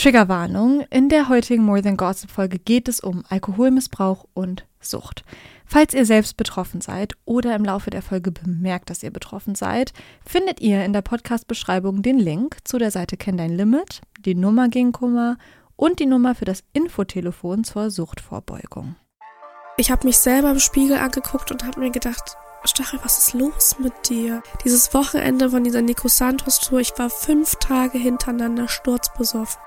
Triggerwarnung. In der heutigen More Than Gossip Folge geht es um Alkoholmissbrauch und Sucht. Falls ihr selbst betroffen seid oder im Laufe der Folge bemerkt, dass ihr betroffen seid, findet ihr in der Podcast-Beschreibung den Link zu der Seite Kenn dein Limit, die Nummer gegen Kummer und die Nummer für das Infotelefon zur Suchtvorbeugung. Ich habe mich selber im Spiegel angeguckt und habe mir gedacht, Stachel, was ist los mit dir? Dieses Wochenende von dieser Nico Santos Tour, ich war fünf Tage hintereinander sturzbesoffen.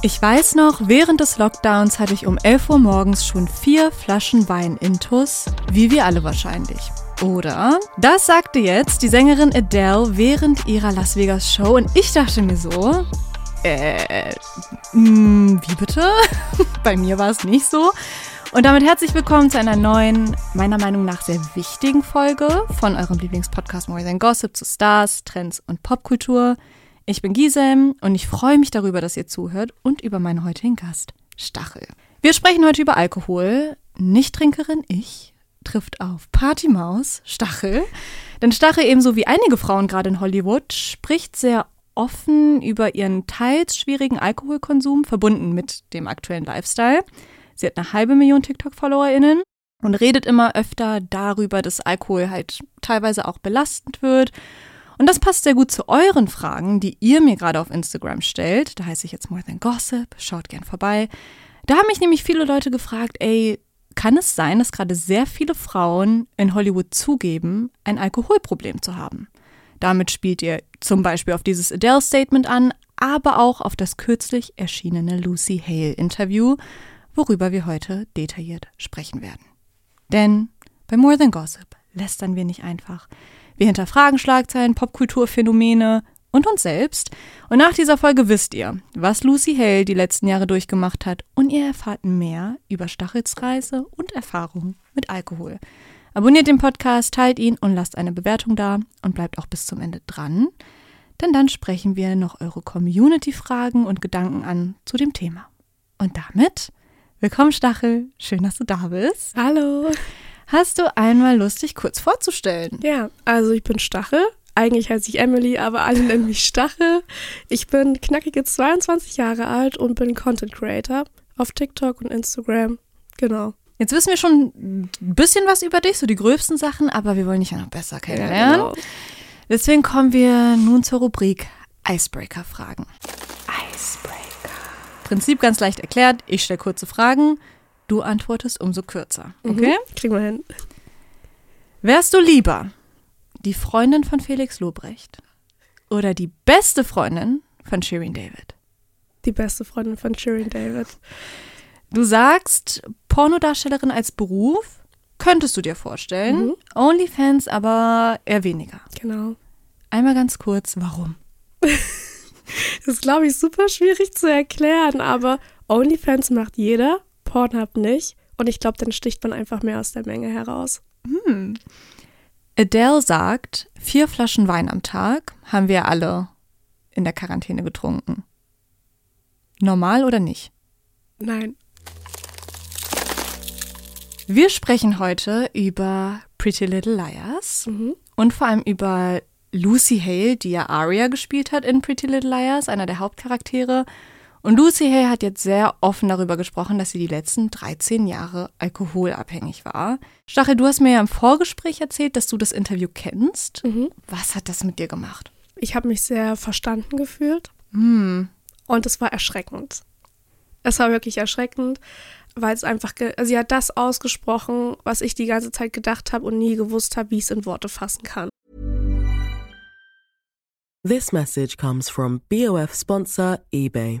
Ich weiß noch, während des Lockdowns hatte ich um 11 Uhr morgens schon vier Flaschen Wein intus, wie wir alle wahrscheinlich. Oder? Das sagte jetzt die Sängerin Adele während ihrer Las Vegas Show und ich dachte mir so, äh, mh, hm, wie bitte? Bei mir war es nicht so. Und damit herzlich willkommen zu einer neuen, meiner Meinung nach sehr wichtigen Folge von eurem Lieblingspodcast More Than Gossip zu Stars, Trends und Popkultur. Ich bin Gisem und ich freue mich darüber, dass ihr zuhört und über meinen heutigen Gast, Stachel. Wir sprechen heute über Alkohol. Nichttrinkerin ich trifft auf Partymaus, Stachel. Denn Stachel, ebenso wie einige Frauen gerade in Hollywood, spricht sehr offen über ihren teils schwierigen Alkoholkonsum, verbunden mit dem aktuellen Lifestyle. Sie hat eine halbe Million TikTok-FollowerInnen und redet immer öfter darüber, dass Alkohol halt teilweise auch belastend wird und das passt sehr gut zu euren Fragen, die ihr mir gerade auf Instagram stellt. Da heiße ich jetzt More Than Gossip. Schaut gern vorbei. Da haben mich nämlich viele Leute gefragt, ey, kann es sein, dass gerade sehr viele Frauen in Hollywood zugeben, ein Alkoholproblem zu haben? Damit spielt ihr zum Beispiel auf dieses Adele-Statement an, aber auch auf das kürzlich erschienene Lucy Hale-Interview, worüber wir heute detailliert sprechen werden. Denn bei More Than Gossip lästern wir nicht einfach. Wir hinterfragen Schlagzeilen, Popkulturphänomene und uns selbst. Und nach dieser Folge wisst ihr, was Lucy Hale die letzten Jahre durchgemacht hat und ihr erfahrt mehr über Stachels Reise und Erfahrungen mit Alkohol. Abonniert den Podcast, teilt ihn und lasst eine Bewertung da und bleibt auch bis zum Ende dran, denn dann sprechen wir noch eure Community-Fragen und Gedanken an zu dem Thema. Und damit, willkommen Stachel, schön, dass du da bist. Hallo. Hast du einmal Lust, dich kurz vorzustellen? Ja, also ich bin Stachel. Eigentlich heiße ich Emily, aber alle nennen mich Stachel. Ich bin knackige 22 Jahre alt und bin Content Creator auf TikTok und Instagram. Genau. Jetzt wissen wir schon ein bisschen was über dich, so die gröbsten Sachen, aber wir wollen dich ja noch besser kennenlernen. Ja, genau. Deswegen kommen wir nun zur Rubrik Icebreaker-Fragen. Icebreaker. Prinzip ganz leicht erklärt. Ich stelle kurze Fragen. Du antwortest umso kürzer. Mhm. Okay? Mhm, kriegen wir hin. Wärst du lieber die Freundin von Felix Lobrecht oder die beste Freundin von Shirin David? Die beste Freundin von Shirin David. Du sagst, Pornodarstellerin als Beruf könntest du dir vorstellen. Mhm. Onlyfans aber eher weniger. Genau. Einmal ganz kurz, warum? das ist, glaube ich, super schwierig zu erklären, aber OnlyFans macht jeder Pornhub nicht. Und ich glaube, dann sticht man einfach mehr aus der Menge heraus. Hm. Adele sagt, vier Flaschen Wein am Tag haben wir alle in der Quarantäne getrunken. Normal oder nicht? Nein. Wir sprechen heute über Pretty Little Liars mhm. und vor allem über Lucy Hale, die ja Aria gespielt hat in Pretty Little Liars, einer der Hauptcharaktere. Und Lucy Hay hat jetzt sehr offen darüber gesprochen, dass sie die letzten 13 Jahre alkoholabhängig war. Stachel, du hast mir ja im Vorgespräch erzählt, dass du das Interview kennst. Mhm. Was hat das mit dir gemacht? Ich habe mich sehr verstanden gefühlt. Mhm. Und es war erschreckend. Es war wirklich erschreckend, weil es einfach, also sie hat das ausgesprochen, was ich die ganze Zeit gedacht habe und nie gewusst habe, wie ich es in Worte fassen kann. This message comes from BOF sponsor eBay.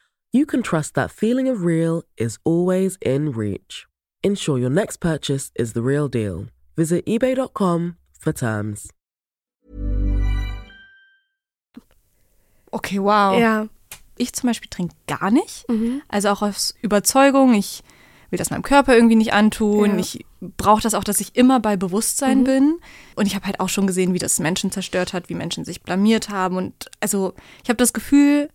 you can trust that feeling of real is always in reach. Ensure your next purchase is the real deal. Visit eBay.com for terms. Okay, wow. Ja. ich zum Beispiel trinke gar nicht. Also auch aus Überzeugung. Ich will das meinem Körper irgendwie nicht antun. Ja. Ich brauche das auch, dass ich immer bei Bewusstsein Mhm. bin. Und ich habe halt auch schon gesehen, wie das Menschen zerstört hat, wie Menschen sich blamiert haben. Und also ich habe das Gefühl,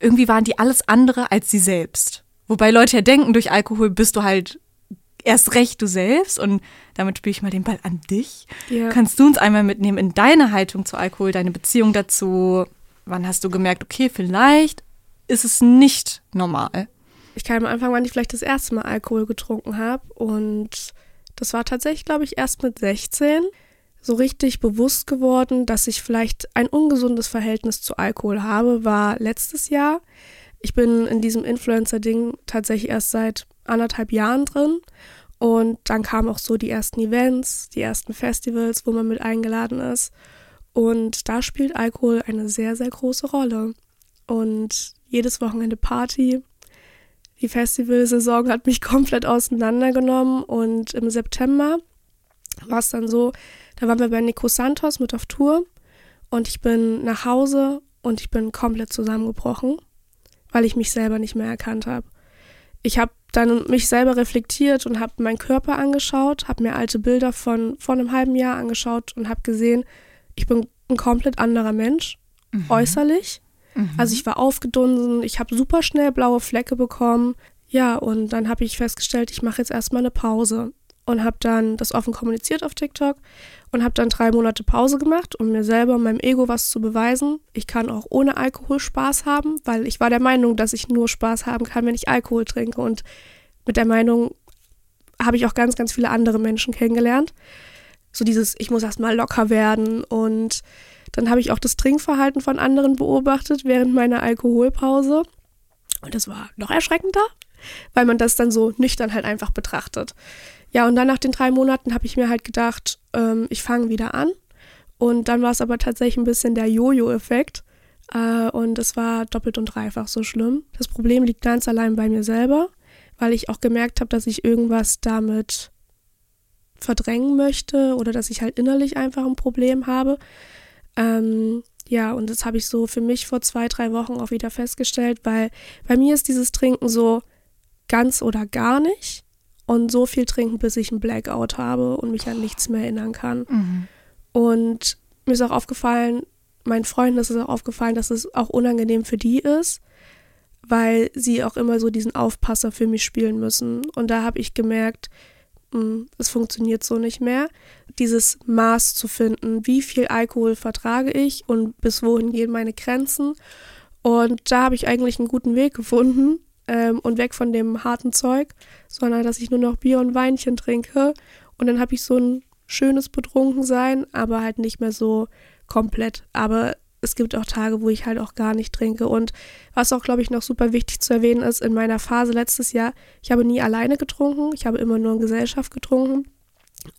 irgendwie waren die alles andere als sie selbst. Wobei Leute ja denken, durch Alkohol bist du halt erst recht du selbst. Und damit spiele ich mal den Ball an dich. Ja. Kannst du uns einmal mitnehmen in deine Haltung zu Alkohol, deine Beziehung dazu? Wann hast du gemerkt, okay, vielleicht ist es nicht normal? Ich kann am Anfang, wann ich vielleicht das erste Mal Alkohol getrunken habe. Und das war tatsächlich, glaube ich, erst mit 16 so richtig bewusst geworden, dass ich vielleicht ein ungesundes Verhältnis zu Alkohol habe, war letztes Jahr. Ich bin in diesem Influencer-Ding tatsächlich erst seit anderthalb Jahren drin. Und dann kamen auch so die ersten Events, die ersten Festivals, wo man mit eingeladen ist. Und da spielt Alkohol eine sehr, sehr große Rolle. Und jedes Wochenende Party. Die Festivalsaison hat mich komplett auseinandergenommen. Und im September war es dann so, da waren wir bei Nico Santos mit auf Tour. Und ich bin nach Hause und ich bin komplett zusammengebrochen, weil ich mich selber nicht mehr erkannt habe. Ich habe dann mich selber reflektiert und habe meinen Körper angeschaut, habe mir alte Bilder von vor einem halben Jahr angeschaut und habe gesehen, ich bin ein komplett anderer Mensch, äußerlich. Also ich war aufgedunsen, ich habe super schnell blaue Flecke bekommen. Ja, und dann habe ich festgestellt, ich mache jetzt erstmal eine Pause und habe dann das offen kommuniziert auf TikTok und habe dann drei Monate Pause gemacht, um mir selber und meinem Ego was zu beweisen. Ich kann auch ohne Alkohol Spaß haben, weil ich war der Meinung, dass ich nur Spaß haben kann, wenn ich Alkohol trinke. Und mit der Meinung habe ich auch ganz, ganz viele andere Menschen kennengelernt. So dieses, ich muss erstmal locker werden. Und dann habe ich auch das Trinkverhalten von anderen beobachtet während meiner Alkoholpause. Und das war noch erschreckender, weil man das dann so nüchtern halt einfach betrachtet. Ja, und dann nach den drei Monaten habe ich mir halt gedacht, ähm, ich fange wieder an. Und dann war es aber tatsächlich ein bisschen der Jojo-Effekt. Äh, und es war doppelt und dreifach so schlimm. Das Problem liegt ganz allein bei mir selber, weil ich auch gemerkt habe, dass ich irgendwas damit verdrängen möchte oder dass ich halt innerlich einfach ein Problem habe. Ähm, ja, und das habe ich so für mich vor zwei, drei Wochen auch wieder festgestellt, weil bei mir ist dieses Trinken so ganz oder gar nicht und so viel trinken, bis ich einen Blackout habe und mich an nichts mehr erinnern kann. Und mir ist auch aufgefallen, meinen Freunden ist es auch aufgefallen, dass es auch unangenehm für die ist, weil sie auch immer so diesen Aufpasser für mich spielen müssen. Und da habe ich gemerkt, es funktioniert so nicht mehr. Dieses Maß zu finden, wie viel Alkohol vertrage ich und bis wohin gehen meine Grenzen. Und da habe ich eigentlich einen guten Weg gefunden ähm, und weg von dem harten Zeug, sondern dass ich nur noch Bier und Weinchen trinke. Und dann habe ich so ein schönes Betrunkensein, aber halt nicht mehr so komplett. Aber es gibt auch Tage, wo ich halt auch gar nicht trinke. Und was auch, glaube ich, noch super wichtig zu erwähnen ist, in meiner Phase letztes Jahr, ich habe nie alleine getrunken, ich habe immer nur in Gesellschaft getrunken.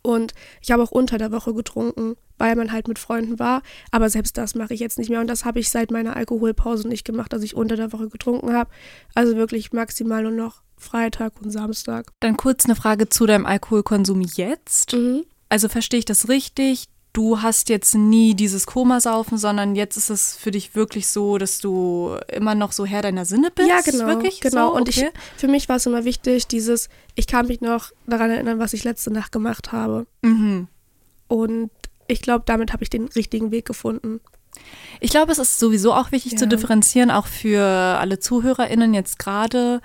Und ich habe auch unter der Woche getrunken, weil man halt mit Freunden war. Aber selbst das mache ich jetzt nicht mehr. Und das habe ich seit meiner Alkoholpause nicht gemacht, dass ich unter der Woche getrunken habe. Also wirklich maximal nur noch Freitag und Samstag. Dann kurz eine Frage zu deinem Alkoholkonsum jetzt. Mhm. Also verstehe ich das richtig? Du hast jetzt nie dieses Komasaufen, sondern jetzt ist es für dich wirklich so, dass du immer noch so Herr deiner Sinne bist? Ja, genau. Wirklich? genau. So? Und ich, Okay. für mich war es immer wichtig, dieses, ich kann mich noch daran erinnern, was ich letzte Nacht gemacht habe. Mhm. Und ich glaube, damit habe ich den richtigen Weg gefunden. Ich glaube, es ist sowieso auch wichtig zu Ja. differenzieren, auch für alle ZuhörerInnen jetzt gerade.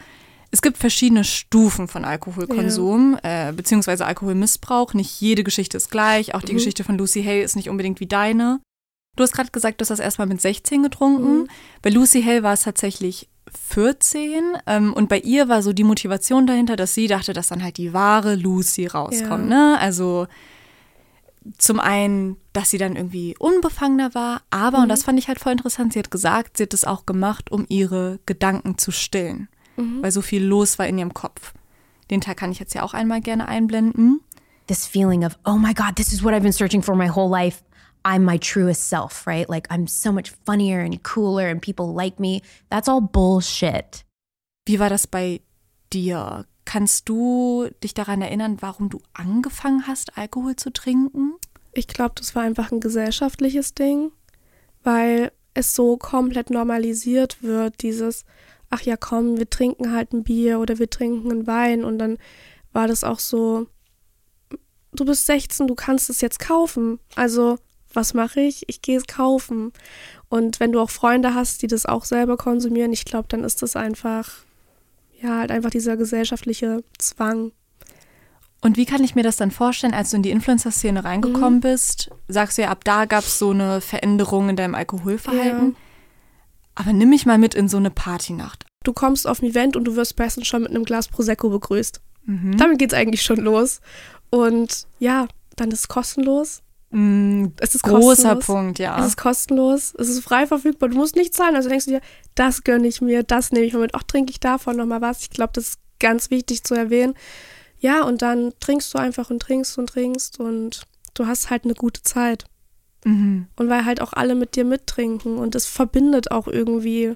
Es gibt verschiedene Stufen von Alkoholkonsum, äh, beziehungsweise Alkoholmissbrauch. Nicht jede Geschichte ist gleich. Auch die Mhm. Geschichte von Lucy Hale ist nicht unbedingt wie deine. Du hast gerade gesagt, du hast das erstmal mit 16 getrunken. Mhm. Bei Lucy Hale war es tatsächlich 14. Ähm, und bei ihr war so die Motivation dahinter, dass sie dachte, dass dann halt die wahre Lucy rauskommt. Ne? Also zum einen, dass sie dann irgendwie unbefangener war, aber, und das fand ich halt voll interessant, sie hat gesagt, sie hat es auch gemacht, um ihre Gedanken zu stillen, weil so viel los war in ihrem Kopf. Den Teil kann ich jetzt ja auch einmal gerne einblenden. this feeling of, oh my God, this is what I've been searching for my whole life. I'm my truest self, right? Like I'm so much funnier and cooler and people like me. That's all bullshit. Wie war das bei dir? Kannst du dich daran erinnern, warum du angefangen hast, Alkohol zu trinken? Ich glaube, das war einfach ein gesellschaftliches Ding, weil es so komplett normalisiert wird, dieses, ach ja, komm, wir trinken halt ein Bier oder wir trinken einen Wein und dann war das auch so, du bist 16, du kannst es jetzt kaufen. Also, was mache ich? Ich gehe es kaufen. Und wenn du auch Freunde hast, die das auch selber konsumieren, ich glaube, dann ist das einfach, ja, halt einfach dieser gesellschaftliche Zwang. Und wie kann ich mir das dann vorstellen, als du in die Influencer-Szene reingekommen mhm. bist? Sagst du ja, ab da gab es so eine Veränderung in deinem Alkoholverhalten. Ja. Aber nimm mich mal mit in so eine Partynacht. Du kommst auf ein Event und du wirst meistens schon mit einem Glas Prosecco begrüßt. Mhm. Damit geht es eigentlich schon los. Und ja, dann ist es kostenlos. Mm, es ist großer kostenlos. Punkt, ja. Es ist kostenlos, es ist frei verfügbar, du musst nicht zahlen. Also denkst du dir, das gönne ich mir, das nehme ich mal mit. Ach, trinke ich davon nochmal was. Ich glaube, das ist ganz wichtig zu erwähnen. Ja, und dann trinkst du einfach und trinkst und trinkst und du hast halt eine gute Zeit. Mhm. Und weil halt auch alle mit dir mittrinken und es verbindet auch irgendwie,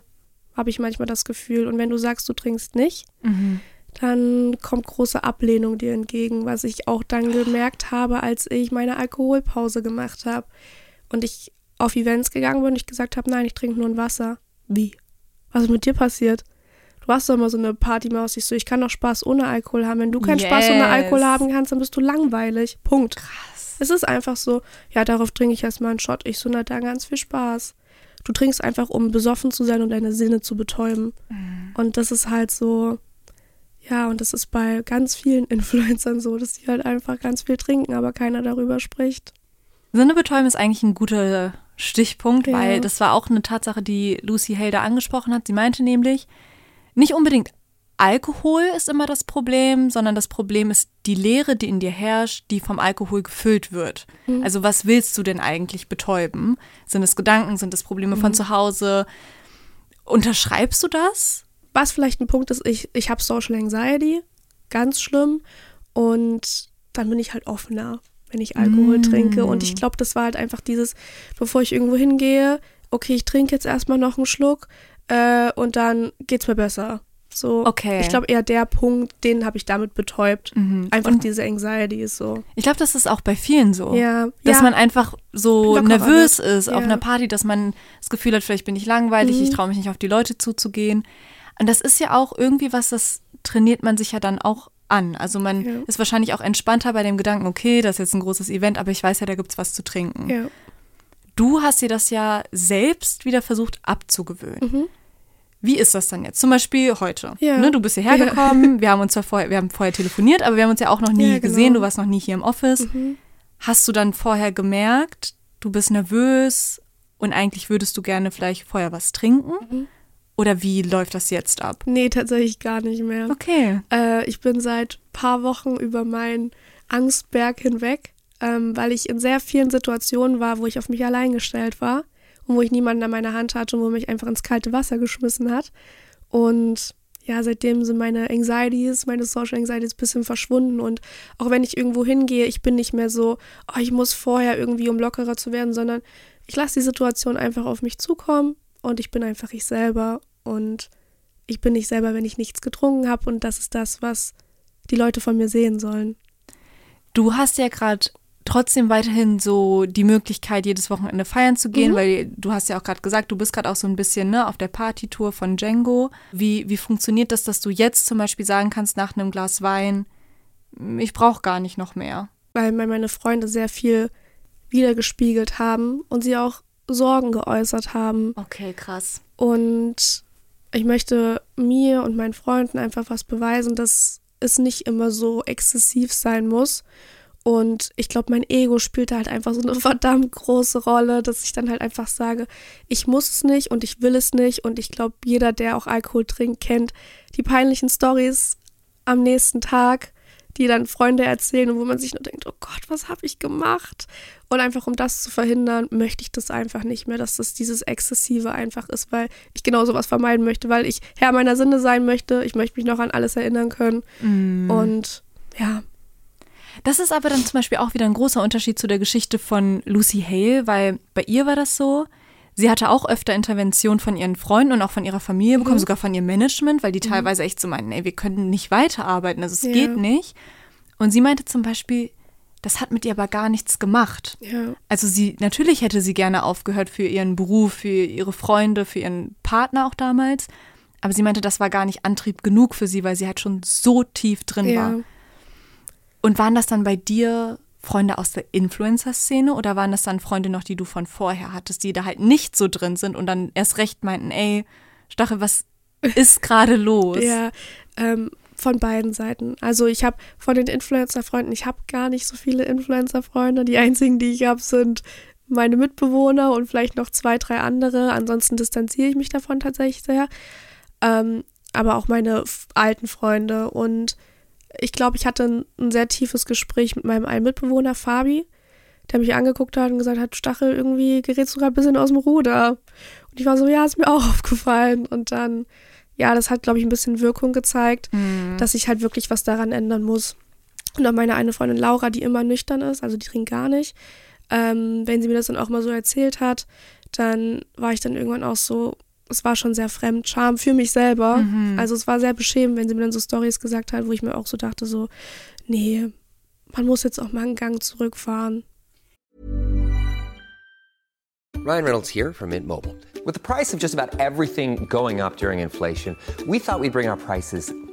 habe ich manchmal das Gefühl. Und wenn du sagst, du trinkst nicht, mhm dann kommt große Ablehnung dir entgegen, was ich auch dann gemerkt habe, als ich meine Alkoholpause gemacht habe und ich auf Events gegangen bin und ich gesagt habe, nein, ich trinke nur ein Wasser. Wie? Was ist mit dir passiert? Du warst doch immer so eine Partymaus. Ich so, ich kann doch Spaß ohne Alkohol haben. Wenn du keinen yes. Spaß ohne Alkohol haben kannst, dann bist du langweilig. Punkt. Krass. Es ist einfach so, ja, darauf trinke ich erstmal einen Shot. Ich so, na, da ganz viel Spaß. Du trinkst einfach, um besoffen zu sein und deine Sinne zu betäuben. Mhm. Und das ist halt so, ja, und das ist bei ganz vielen Influencern so, dass die halt einfach ganz viel trinken, aber keiner darüber spricht. Sinnebetäuben ist eigentlich ein guter Stichpunkt, ja. weil das war auch eine Tatsache, die Lucy Helder angesprochen hat. Sie meinte nämlich, nicht unbedingt Alkohol ist immer das Problem, sondern das Problem ist die Leere, die in dir herrscht, die vom Alkohol gefüllt wird. Mhm. Also was willst du denn eigentlich betäuben? Sind es Gedanken, sind es Probleme mhm. von zu Hause? Unterschreibst du das? Was vielleicht ein Punkt ist, ich, ich habe Social Anxiety, ganz schlimm. Und dann bin ich halt offener, wenn ich Alkohol mm. trinke. Und ich glaube, das war halt einfach dieses, bevor ich irgendwo hingehe, okay, ich trinke jetzt erstmal noch einen Schluck äh, und dann geht's mir besser. So, okay. Ich glaube eher der Punkt, den habe ich damit betäubt. Mhm. Einfach und diese Anxiety ist so. Ich glaube, das ist auch bei vielen so. Ja. Dass ja. man einfach so Lockerer nervös ist ja. auf einer Party, dass man das Gefühl hat, vielleicht bin ich langweilig, mhm. ich traue mich nicht auf die Leute zuzugehen. Und das ist ja auch irgendwie was, das trainiert man sich ja dann auch an. Also man ja. ist wahrscheinlich auch entspannter bei dem Gedanken, okay, das ist jetzt ein großes Event, aber ich weiß ja, da gibt es was zu trinken. Ja. Du hast dir das ja selbst wieder versucht abzugewöhnen. Mhm. Wie ist das dann jetzt? Zum Beispiel heute. Ja. Ne, du bist hierher gekommen, ja. wir haben uns zwar vorher, wir haben vorher telefoniert, aber wir haben uns ja auch noch nie ja, genau. gesehen, du warst noch nie hier im Office. Mhm. Hast du dann vorher gemerkt, du bist nervös und eigentlich würdest du gerne vielleicht vorher was trinken? Mhm. Oder wie läuft das jetzt ab? Nee, tatsächlich gar nicht mehr. Okay. Äh, ich bin seit paar Wochen über meinen Angstberg hinweg, ähm, weil ich in sehr vielen Situationen war, wo ich auf mich allein gestellt war und wo ich niemanden an meiner Hand hatte und wo mich einfach ins kalte Wasser geschmissen hat. Und ja, seitdem sind meine Anxieties, meine Social Anxieties ein bisschen verschwunden und auch wenn ich irgendwo hingehe, ich bin nicht mehr so, oh, ich muss vorher irgendwie, um lockerer zu werden, sondern ich lasse die Situation einfach auf mich zukommen und ich bin einfach ich selber und ich bin nicht selber, wenn ich nichts getrunken habe und das ist das, was die Leute von mir sehen sollen. Du hast ja gerade trotzdem weiterhin so die Möglichkeit, jedes Wochenende feiern zu gehen, mhm. weil du hast ja auch gerade gesagt, du bist gerade auch so ein bisschen ne, auf der Partytour von Django. Wie, wie funktioniert das, dass du jetzt zum Beispiel sagen kannst, nach einem Glas Wein, ich brauche gar nicht noch mehr? Weil meine Freunde sehr viel wiedergespiegelt haben und sie auch Sorgen geäußert haben. Okay, krass. Und ich möchte mir und meinen Freunden einfach was beweisen, dass es nicht immer so exzessiv sein muss. Und ich glaube, mein Ego spielt da halt einfach so eine verdammt große Rolle, dass ich dann halt einfach sage, ich muss es nicht und ich will es nicht. Und ich glaube, jeder, der auch Alkohol trinkt, kennt die peinlichen Stories am nächsten Tag, die dann Freunde erzählen und wo man sich nur denkt, oh Gott, was habe ich gemacht? Und einfach um das zu verhindern, möchte ich das einfach nicht mehr, dass das dieses Exzessive einfach ist, weil ich genau sowas vermeiden möchte, weil ich Herr meiner Sinne sein möchte. Ich möchte mich noch an alles erinnern können. Mm. Und ja. Das ist aber dann zum Beispiel auch wieder ein großer Unterschied zu der Geschichte von Lucy Hale, weil bei ihr war das so, Sie hatte auch öfter Intervention von ihren Freunden und auch von ihrer Familie bekommen, mhm. sogar von ihrem Management, weil die mhm. teilweise echt so meinen, ey, wir können nicht weiterarbeiten, also es ja. geht nicht. Und sie meinte zum Beispiel, das hat mit ihr aber gar nichts gemacht. Ja. Also sie, natürlich hätte sie gerne aufgehört für ihren Beruf, für ihre Freunde, für ihren Partner auch damals. Aber sie meinte, das war gar nicht Antrieb genug für sie, weil sie halt schon so tief drin Ja. war. Und waren das dann bei dir Freunde aus der Influencer-Szene oder waren das dann Freunde noch, die du von vorher hattest, die da halt nicht so drin sind und dann erst recht meinten, ey, Stachel, was ist gerade los? Ja, ähm, von beiden Seiten. Also ich habe von den Influencer-Freunden, ich habe gar nicht so viele Influencer-Freunde. Die einzigen, die ich habe, sind meine Mitbewohner und vielleicht noch zwei, drei andere. Ansonsten distanziere ich mich davon tatsächlich sehr. Ähm, aber auch meine alten Freunde. Und ich glaube, ich hatte ein, ein sehr tiefes Gespräch mit meinem einen Mitbewohner, Fabi, der mich angeguckt hat und gesagt hat, Stachel, irgendwie gerätst du gerade ein bisschen aus dem Ruder. Und ich war so, ja, ist mir auch aufgefallen. Und dann, ja, das hat, glaube ich, ein bisschen Wirkung gezeigt, dass ich halt wirklich was daran ändern muss. Und auch meine eine Freundin Laura, die immer nüchtern ist, also die trinkt gar nicht, ähm, wenn sie mir das dann auch mal so erzählt hat, dann war ich dann irgendwann auch so, es war schon sehr Fremdscham für mich selber. Also es war sehr beschämend, wenn sie mir dann so Stories gesagt hat, wo ich mir auch so dachte, so, nee, man muss jetzt auch mal einen Gang zurückfahren. Ryan Reynolds here from Mint Mobile. With the price of just about everything going up during inflation, we thought we'd bring our prices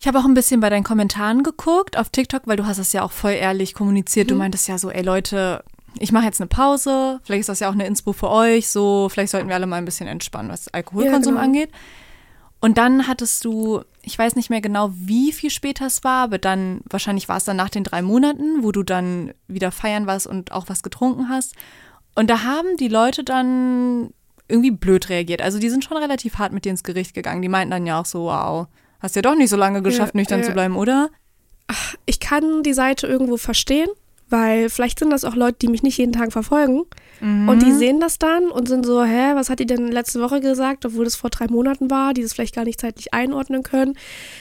Ich habe auch ein bisschen bei deinen Kommentaren geguckt auf TikTok, weil du hast es ja auch voll ehrlich kommuniziert. Du meintest ja so, ey Leute, ich mache jetzt eine Pause. Vielleicht ist das ja auch eine Inspo für euch. So, vielleicht sollten wir alle mal ein bisschen entspannen, was Alkoholkonsum Ja, genau. angeht. Und dann hattest du, ich weiß nicht mehr genau, wie viel später es war, aber dann, wahrscheinlich war es dann nach den drei Monaten, wo du dann wieder feiern warst und auch was getrunken hast. Und da haben die Leute dann irgendwie blöd reagiert. Also die sind schon relativ hart mit dir ins Gericht gegangen. Die meinten dann ja auch so, wow, hast ja doch nicht so lange geschafft, Ja, nüchtern ja. zu bleiben, oder? Ich kann die Seite irgendwo verstehen, weil vielleicht sind das auch Leute, die mich nicht jeden Tag verfolgen. Und die sehen das dann und sind so, hä, was hat die denn letzte Woche gesagt, obwohl das vor drei Monaten war, die das vielleicht gar nicht zeitlich einordnen können.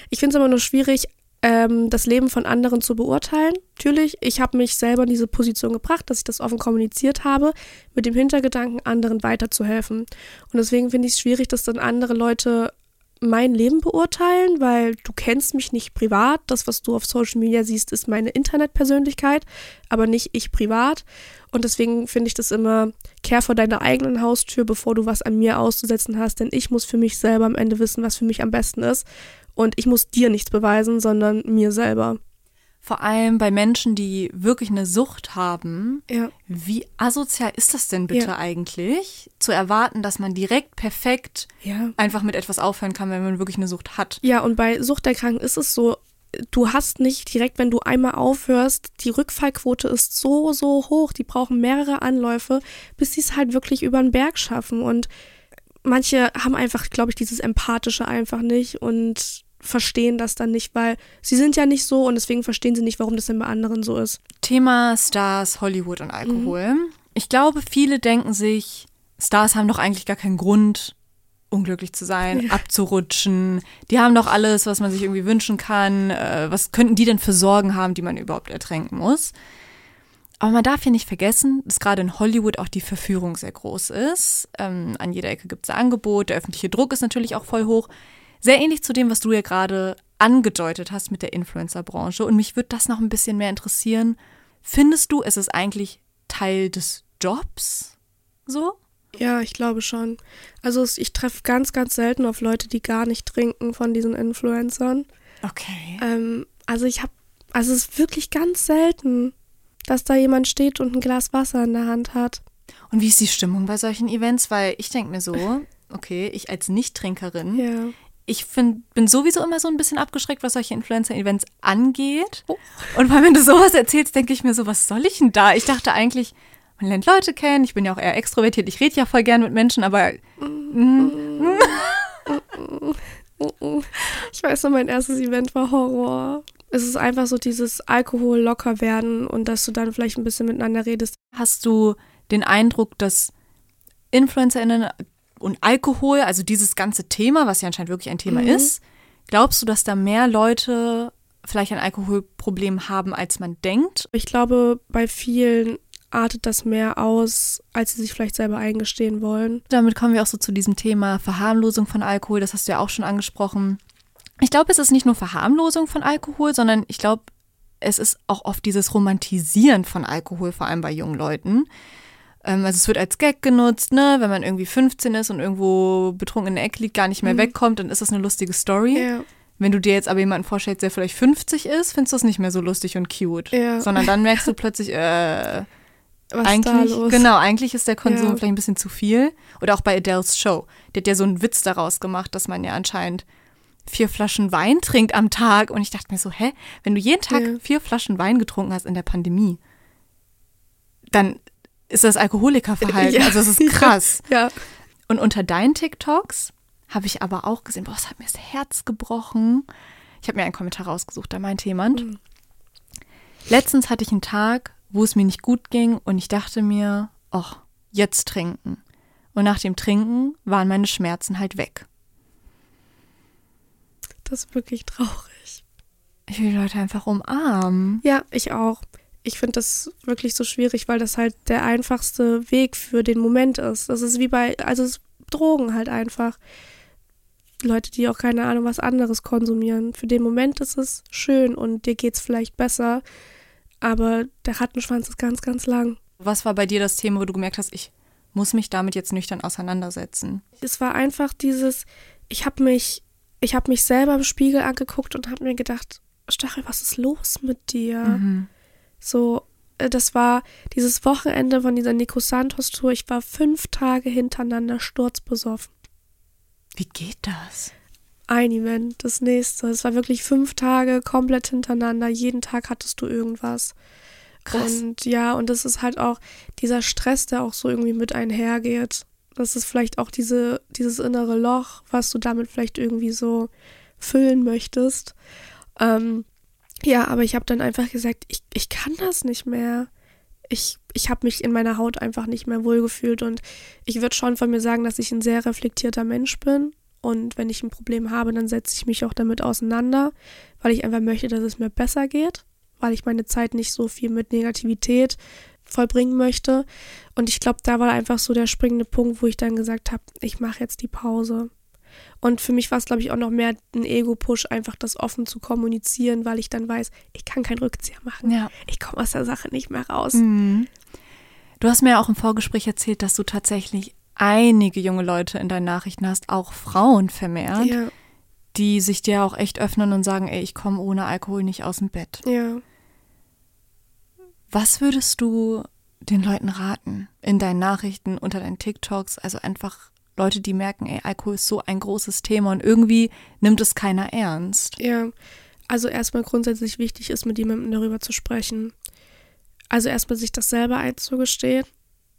Ich finde es immer nur schwierig, ähm, das Leben von anderen zu beurteilen. Natürlich, ich habe mich selber in diese Position gebracht, dass ich das offen kommuniziert habe, mit dem Hintergedanken, anderen weiterzuhelfen. Und deswegen finde ich es schwierig, dass dann andere Leute mein Leben beurteilen, weil du kennst mich nicht privat. Das, was du auf Social Media siehst, ist meine Internetpersönlichkeit, aber nicht ich privat. Und deswegen finde ich das immer, kehr vor deiner eigenen Haustür, bevor du was an mir auszusetzen hast, denn ich muss für mich selber am Ende wissen, was für mich am besten ist. Und ich muss dir nichts beweisen, sondern mir selber. Vor allem bei Menschen, die wirklich eine Sucht haben. Ja. Wie asozial ist das denn bitte Ja. eigentlich, zu erwarten, dass man direkt perfekt Ja. einfach mit etwas aufhören kann, wenn man wirklich eine Sucht hat? Ja, und bei Suchterkrankten ist es so, du hast nicht direkt, wenn du einmal aufhörst, die Rückfallquote ist so, so hoch. Die brauchen mehrere Anläufe, bis sie es halt wirklich über den Berg schaffen. Und manche haben einfach, glaube ich, dieses Empathische einfach nicht und verstehen das dann nicht, weil sie sind ja nicht so und deswegen verstehen sie nicht, warum das denn bei anderen so ist. Thema Stars, Hollywood und Alkohol. Ich glaube, viele denken sich, Stars haben doch eigentlich gar keinen Grund, unglücklich zu sein, abzurutschen. Die haben doch alles, was man sich irgendwie wünschen kann. Äh, was könnten die denn für Sorgen haben, die man überhaupt ertränken muss? Aber man darf hier nicht vergessen, dass gerade in Hollywood auch die Verführung sehr groß ist. Ähm, an jeder Ecke gibt es Angebot, der öffentliche Druck ist natürlich auch voll hoch. Sehr ähnlich zu dem, was du ja gerade angedeutet hast mit der Influencer-Branche. Und mich würde das noch ein bisschen mehr interessieren. Findest du, es ist eigentlich Teil des Jobs? So? Ja, ich glaube schon. Also ich treffe ganz, ganz selten auf Leute, die gar nicht trinken von diesen Influencern. Okay. Ähm, also ich habe, also es ist wirklich ganz selten, dass da jemand steht und ein Glas Wasser in der Hand hat. Und wie ist die Stimmung bei solchen Events? Weil ich denke mir so, okay, ich als Nicht-Trinkerin, Ja. Ich find, bin sowieso immer so ein bisschen abgeschreckt, was solche Influencer-Events angeht. Und weil wenn du sowas erzählst, denke ich mir so, was soll ich denn da? Ich dachte eigentlich, man lernt Leute kennen, ich bin ja auch eher extrovertiert, ich rede ja voll gern mit Menschen, aber Ich weiß noch, mein erstes Event war Horror. Es ist einfach so dieses Alkohol locker werden und dass du dann vielleicht ein bisschen miteinander redest. hast du den Eindruck, dass InfluencerInnen und Alkohol, also dieses ganze Thema, was ja anscheinend wirklich ein Thema Mhm. ist, glaubst du, dass da mehr Leute vielleicht ein Alkoholproblem haben, als man denkt? Ich glaube, bei vielen artet das mehr aus, als sie sich vielleicht selber eingestehen wollen. Damit kommen wir auch so zu diesem Thema Verharmlosung von Alkohol, das hast du ja auch schon angesprochen. Ich glaube, es ist nicht nur Verharmlosung von Alkohol, sondern ich glaube, es ist auch oft dieses Romantisieren von Alkohol, vor allem bei jungen Leuten. Ähm, also es wird als Gag genutzt, ne? Wenn man irgendwie 15 ist und irgendwo betrunken in der Ecke liegt, gar nicht mehr wegkommt, dann ist das eine lustige Story. Ja. Wenn du dir jetzt aber jemanden vorstellst, der vielleicht 50 ist, findest du es nicht mehr so lustig und cute. Ja. Sondern dann merkst du plötzlich, äh, Was eigentlich, genau, eigentlich ist der Konsum Ja. vielleicht ein bisschen zu viel. Oder auch bei Adele's Show. Die hat ja so einen Witz daraus gemacht, dass man ja anscheinend vier Flaschen Wein trinkt am Tag. Und ich dachte mir so, hä, wenn du jeden Tag Ja. vier Flaschen Wein getrunken hast in der Pandemie, dann ist das Alkoholikerverhalten. Ja. Also das ist krass. Ja. Und unter deinen TikToks habe ich aber auch gesehen, boah, es hat mir das Herz gebrochen. Ich habe mir einen Kommentar rausgesucht, da meinte jemand, letztens hatte ich einen Tag, wo es mir nicht gut ging und ich dachte mir, ach, jetzt trinken. Und nach dem Trinken waren meine Schmerzen halt weg. Das ist wirklich traurig. Ich will die Leute einfach umarmen. Ja, ich auch. Ich finde das wirklich so schwierig, weil das halt der einfachste Weg für den Moment ist. Das ist wie bei, also es ist Drogen halt einfach. Leute, die auch keine Ahnung was anderes konsumieren. Für den Moment ist es schön und dir geht's vielleicht besser, aber der Rattenschwanz ist ganz, ganz lang. Was war bei dir das Thema, wo du gemerkt hast, ich muss mich damit jetzt nüchtern auseinandersetzen? Es war einfach dieses, ich habe mich, ich habe mich selber im Spiegel angeguckt und habe mir gedacht, Stachel, was ist los mit dir? So, äh, das war dieses Wochenende von dieser Nico Santos Tour. Ich war fünf Tage hintereinander sturzbesoffen. Wie geht das? Ein Event, das nächste. Es war wirklich fünf Tage komplett hintereinander. Jeden Tag hattest du irgendwas. Krass. Und ja, und das ist halt auch dieser Stress, der auch so irgendwie mit einhergeht. Das ist vielleicht auch diese, dieses innere Loch, was du damit vielleicht irgendwie so füllen möchtest. Ähm, ja, aber ich habe dann einfach gesagt, ich, ich kann das nicht mehr. Ich, ich habe mich in meiner Haut einfach nicht mehr wohlgefühlt und ich würde schon von mir sagen, dass ich ein sehr reflektierter Mensch bin. Und wenn ich ein Problem habe, dann setze ich mich auch damit auseinander, weil ich einfach möchte, dass es mir besser geht, weil ich meine Zeit nicht so viel mit Negativität vollbringen möchte. Und ich glaube, da war einfach so der springende Punkt, wo ich dann gesagt habe, ich mache jetzt die Pause. Und für mich war es, glaube ich, auch noch mehr ein Ego-Push, einfach das offen zu kommunizieren, weil ich dann weiß, ich kann keinen Rückzieher machen. Ja. Ich komme aus der Sache nicht mehr raus. Mhm. Du hast mir ja auch im Vorgespräch erzählt, dass du tatsächlich einige junge Leute in deinen Nachrichten hast, auch Frauen vermehrt, Ja, die sich dir auch echt öffnen und sagen, ey, ich komme ohne Alkohol nicht aus dem Bett. ja. Was würdest du den Leuten raten in deinen Nachrichten, unter deinen TikToks? Also einfach Leute, die merken, ey, Alkohol ist so ein großes Thema und irgendwie nimmt es keiner ernst. Ja, also erstmal grundsätzlich wichtig ist, mit jemandem darüber zu sprechen. Also erstmal sich das selber einzugestehen,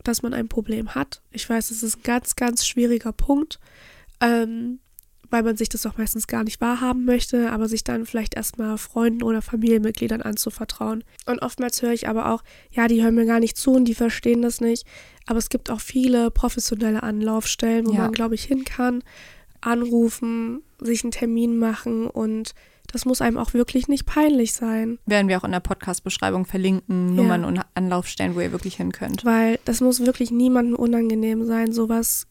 dass man ein Problem hat. Ich weiß, das ist ein ganz, ganz schwieriger Punkt, ähm, weil man sich das auch meistens gar nicht wahrhaben möchte, aber sich dann vielleicht erstmal Freunden oder Familienmitgliedern anzuvertrauen. Und oftmals höre ich aber auch, ja, die hören mir gar nicht zu und die verstehen das nicht. Aber es gibt auch viele professionelle Anlaufstellen, wo Ja. man, glaube ich, hin kann, anrufen, sich einen Termin machen und das muss einem auch wirklich nicht peinlich sein. Werden wir auch in der Podcast-Beschreibung verlinken, Ja. Nummern und Anlaufstellen, wo ihr wirklich hin könnt. Weil das muss wirklich niemandem unangenehm sein. Sowas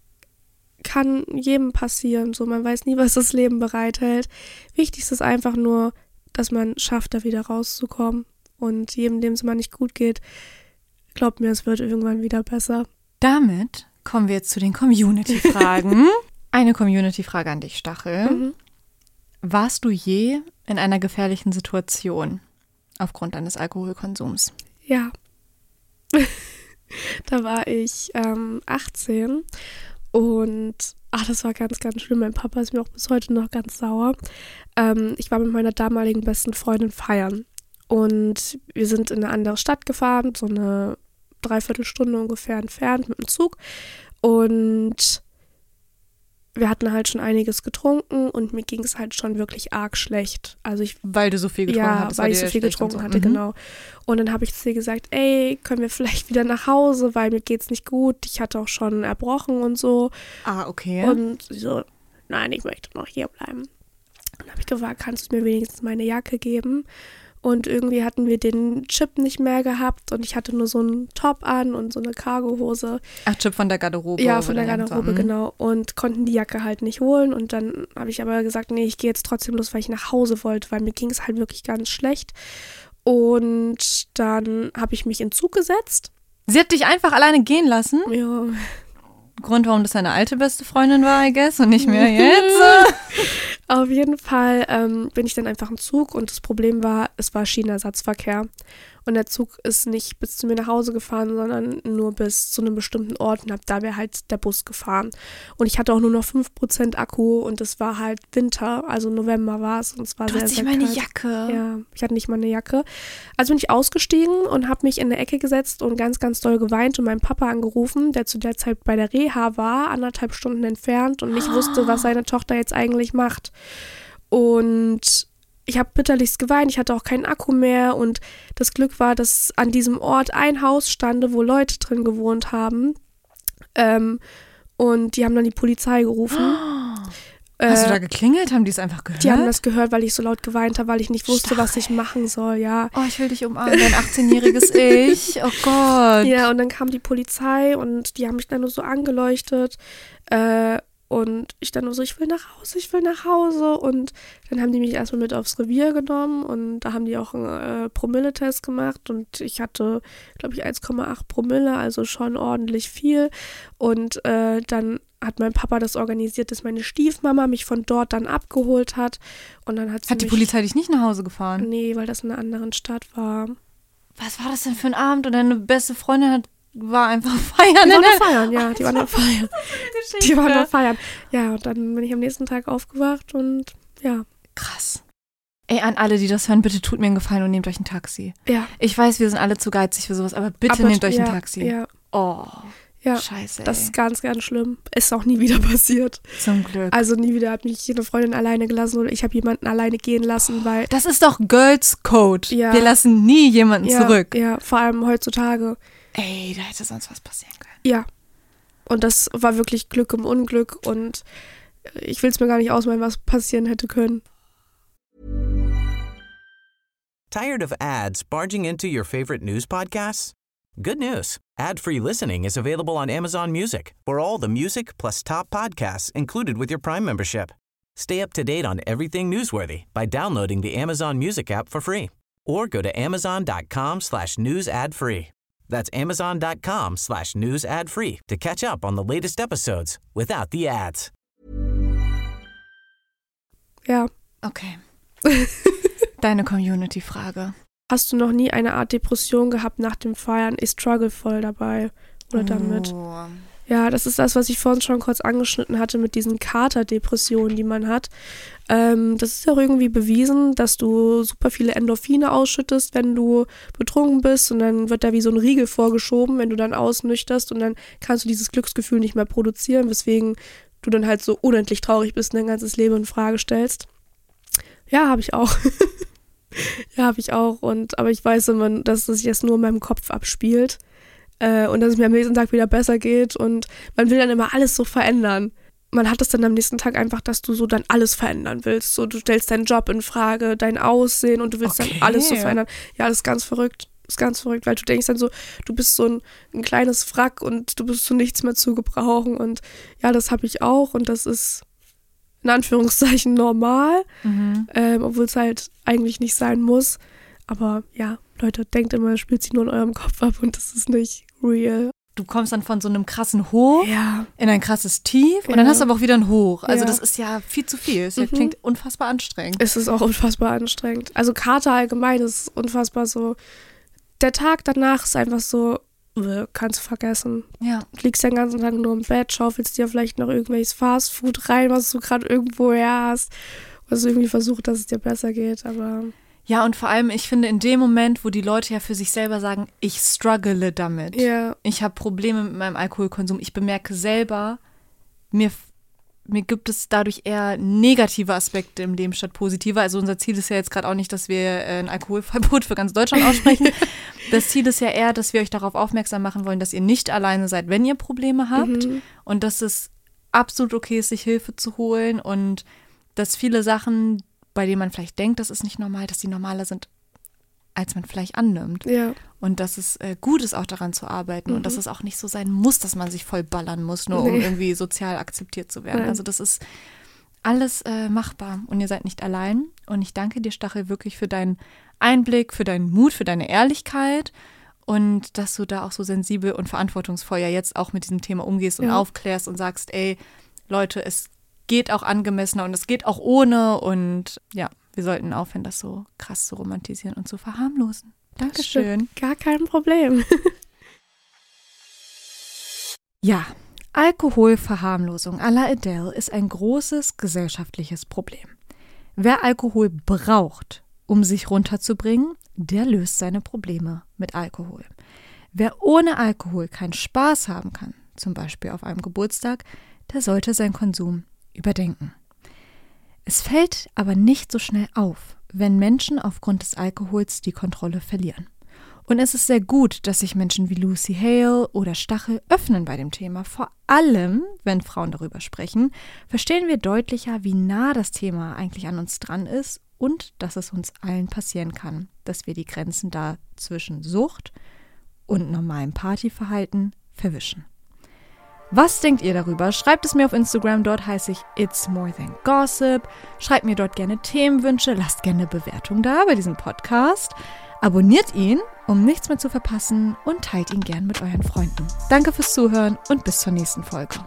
kann jedem passieren. So, man weiß nie, was das Leben bereithält. Wichtig ist es einfach nur, dass man schafft, da wieder rauszukommen. Und jedem, dem es mal nicht gut geht, glaubt mir, es wird irgendwann wieder besser. Damit kommen wir jetzt zu den Community-Fragen. Eine Community-Frage an dich, Stachel. Mhm. Warst du je in einer gefährlichen Situation aufgrund deines Alkoholkonsums? Ja. da war ich ähm, 18 und ach, das war ganz, ganz schlimm. Mein Papa ist mir auch bis heute noch ganz sauer. Ähm, ich war mit meiner damaligen besten Freundin feiern und wir sind in eine andere Stadt gefahren, so eine Dreiviertelstunde ungefähr entfernt mit dem Zug und wir hatten halt schon einiges getrunken und mir ging es halt schon wirklich arg schlecht. Also ich Weil du so viel getrunken ja, hattest. weil ich so viel und getrunken so. hatte, Mhm. genau. Und dann habe ich zu ihr gesagt, ey, können wir vielleicht wieder nach Hause, weil mir geht's nicht gut. Ich hatte auch schon erbrochen und so. Ah, okay. Und sie so, nein, ich möchte noch hier bleiben. Dann habe ich gefragt, kannst du mir wenigstens meine Jacke geben? Und irgendwie hatten wir den Chip nicht mehr gehabt und ich hatte nur so einen Top an und so eine Cargohose. Ach, Chip von der Garderobe. Ja, von der Garderobe, genau. Und konnten die Jacke halt nicht holen. Und dann habe ich aber gesagt, nee, ich gehe jetzt trotzdem los, weil ich nach Hause wollte, weil mir ging es halt wirklich ganz schlecht. Und dann habe ich mich in Zug gesetzt. Sie hat dich einfach alleine gehen lassen. Ja, Grund, warum das deine alte beste Freundin war, I guess, und nicht mehr jetzt. Auf jeden Fall ähm, bin ich dann einfach im Zug und das Problem war, es war Schienenersatzverkehr. Und der Zug ist nicht bis zu mir nach Hause gefahren, sondern nur bis zu einem bestimmten Ort und da wäre halt der Bus gefahren. Und ich hatte auch nur noch 5% Akku und es war halt Winter, also November war es und es war sehr, Trotzdem sehr meine kalt. Jacke. Ja, ich hatte nicht mal eine Jacke. Also bin ich ausgestiegen und habe mich in eine Ecke gesetzt und ganz, ganz doll geweint und meinen Papa angerufen, der zu der Zeit bei der Reha war, anderthalb Stunden entfernt und nicht wusste, was seine Tochter jetzt eigentlich macht. Und ich habe bitterlichst geweint, ich hatte auch keinen Akku mehr und das Glück war, dass an diesem Ort ein Haus stande, wo Leute drin gewohnt haben. Ähm, und die haben dann die Polizei gerufen. Hast du Äh, da geklingelt? Haben die es einfach gehört? die haben das gehört, weil ich so laut geweint habe, weil ich nicht wusste, was ich machen soll, ja. oh, ich will dich umarmen, dein 18-jähriges Ich. Oh Gott. Ja, und dann kam die Polizei und die haben mich dann nur so angeleuchtet. Äh, und ich dann nur so, ich will nach Hause, ich will nach Hause. Und dann haben die mich erstmal mit aufs Revier genommen und da haben die auch einen äh, Promilletest gemacht und ich hatte, glaube ich, 1,8 Promille, also schon ordentlich viel. Und äh, dann hat mein Papa das organisiert, dass meine Stiefmama mich von dort dann abgeholt hat. Und dann hat sie Hat die mich, Polizei dich nicht nach Hause gefahren? Nee, weil das in einer anderen Stadt war. Was war das denn für ein Abend? Und deine beste Freundin hat, war einfach feiern. Die waren der- noch feiern, ja, die waren noch feiern. Die waren noch feiern. Ja, und dann bin ich am nächsten Tag aufgewacht und ja, Krass. Ey, an alle, die das hören, bitte tut mir einen Gefallen und nehmt euch ein Taxi. ja. Ich weiß, wir sind alle zu geizig für sowas, aber bitte Aber- nehmt euch ja, ein Taxi. Ja, Oh, ja. scheiße. Das ist ganz, ganz schlimm. Ist auch nie wieder passiert. Zum Glück. Also nie wieder hat mich eine Freundin alleine gelassen oder ich habe jemanden alleine gehen lassen, weil das ist doch Girls Code. Ja. Wir lassen nie jemanden ja, zurück. Ja, vor allem heutzutage. Ey, da hätte sonst was passieren können. Ja. Und das war wirklich Glück im Unglück und ich will es mir gar nicht ausmalen, was passieren hätte können. Tired of ads barging into your favorite news podcasts? Good news. Ad-free listening is available on Amazon Music for all the music plus top podcasts included with your Prime membership. Stay up to date on everything newsworthy by downloading the Amazon Music app for free or go to amazon.com slash news ad free. That's amazon.com slash news ad free to catch up on the latest episodes without the ads. Ja. Okay. Deine Community-Frage. Hast du noch nie eine Art Depression gehabt nach dem Feiern? Ich struggle voll dabei oder damit. Oh. Ja, das ist das, was ich vorhin schon kurz angeschnitten hatte mit diesen Katerdepressionen, die man hat. Ähm, das ist ja irgendwie bewiesen, dass du super viele Endorphine ausschüttest, wenn du betrunken bist und dann wird da wie so ein Riegel vorgeschoben, wenn du dann ausnüchterst und dann kannst du dieses Glücksgefühl nicht mehr produzieren, weswegen du dann halt so unendlich traurig bist und dein ganzes Leben in Frage stellst. Ja, habe ich auch. ja, habe ich auch. Und aber ich weiß immer, dass das sich jetzt nur in meinem Kopf abspielt äh, und dass es mir am nächsten Tag wieder besser geht und man will dann immer alles so verändern. Man hat es dann am nächsten Tag einfach, dass du so dann alles verändern willst. So, du stellst deinen Job in Frage, dein Aussehen und du willst Okay. dann alles so verändern. Ja, das ist ganz verrückt. Das ist ganz verrückt, weil du denkst dann so, du bist so ein, ein kleines Wrack und du bist zu nichts mehr zu gebrauchen. Und ja, das habe ich auch und das ist in Anführungszeichen normal, ähm, obwohl es halt eigentlich nicht sein muss. Aber ja, Leute, denkt immer, spielt sich nur in eurem Kopf ab und das ist nicht real. Du kommst dann von so einem krassen Hoch Ja. in ein krasses Tief und Ja. dann hast du aber auch wieder ein Hoch. Also Ja. das ist ja viel zu viel. Es Mhm. klingt unfassbar anstrengend. Es ist auch unfassbar anstrengend. Also Kater allgemein ist unfassbar so. Der Tag danach ist einfach so, kannst du vergessen. Ja. Du liegst den ganzen Tag nur im Bett, schaufelst dir vielleicht noch irgendwelches Fastfood rein, was du gerade irgendwo her hast. Was irgendwie versucht, dass es dir besser geht, aber Ja, und vor allem, ich finde, in dem Moment, wo die Leute ja für sich selber sagen, ich struggle damit. ja, Ich habe Probleme mit meinem Alkoholkonsum. Ich bemerke selber, mir mir gibt es dadurch eher negative Aspekte im Leben statt positive. Also unser Ziel ist ja jetzt gerade auch nicht, dass wir äh, ein Alkoholverbot für ganz Deutschland aussprechen. das Ziel ist ja eher, dass wir euch darauf aufmerksam machen wollen, dass ihr nicht alleine seid, wenn ihr Probleme habt Mhm. und dass es absolut okay ist, sich Hilfe zu holen und dass viele Sachen, bei denen man vielleicht denkt, das ist nicht normal, dass die normaler sind, als man vielleicht annimmt. Ja. Und dass es äh, gut ist, auch daran zu arbeiten und dass es auch nicht so sein muss, dass man sich voll ballern muss, nur um Nee. irgendwie sozial akzeptiert zu werden. Nein. Also das ist alles äh, machbar und ihr seid nicht allein. Und ich danke dir, Stachel, wirklich für deinen Einblick, für deinen Mut, für deine Ehrlichkeit und dass du da auch so sensibel und verantwortungsvoll ja jetzt auch mit diesem Thema umgehst und Ja. aufklärst und sagst, ey, Leute, es geht auch angemessener und es geht auch ohne und ja, wir sollten aufhören, das so krass zu romantisieren und zu verharmlosen. Dankeschön. Gar kein Problem. Ja, Alkoholverharmlosung à la Adele ist ein großes gesellschaftliches Problem. Wer Alkohol braucht, um sich runterzubringen, der löst seine Probleme mit Alkohol. Wer ohne Alkohol keinen Spaß haben kann, zum Beispiel auf einem Geburtstag, der sollte seinen Konsum überdenken. Es fällt aber nicht so schnell auf, wenn Menschen aufgrund des Alkohols die Kontrolle verlieren. Und es ist sehr gut, dass sich Menschen wie Lucy Hale oder Stachel öffnen bei dem Thema. Vor allem, wenn Frauen darüber sprechen, verstehen wir deutlicher, wie nah das Thema eigentlich an uns dran ist und dass es uns allen passieren kann, dass wir die Grenzen da zwischen Sucht und normalem Partyverhalten verwischen. Was denkt ihr darüber? Schreibt es mir auf Instagram, dort heiße ich It's More Than Gossip. Schreibt mir dort gerne Themenwünsche, lasst gerne eine Bewertung da bei diesem Podcast. Abonniert ihn, um nichts mehr zu verpassen und teilt ihn gern mit euren Freunden. Danke fürs Zuhören und bis zur nächsten Folge.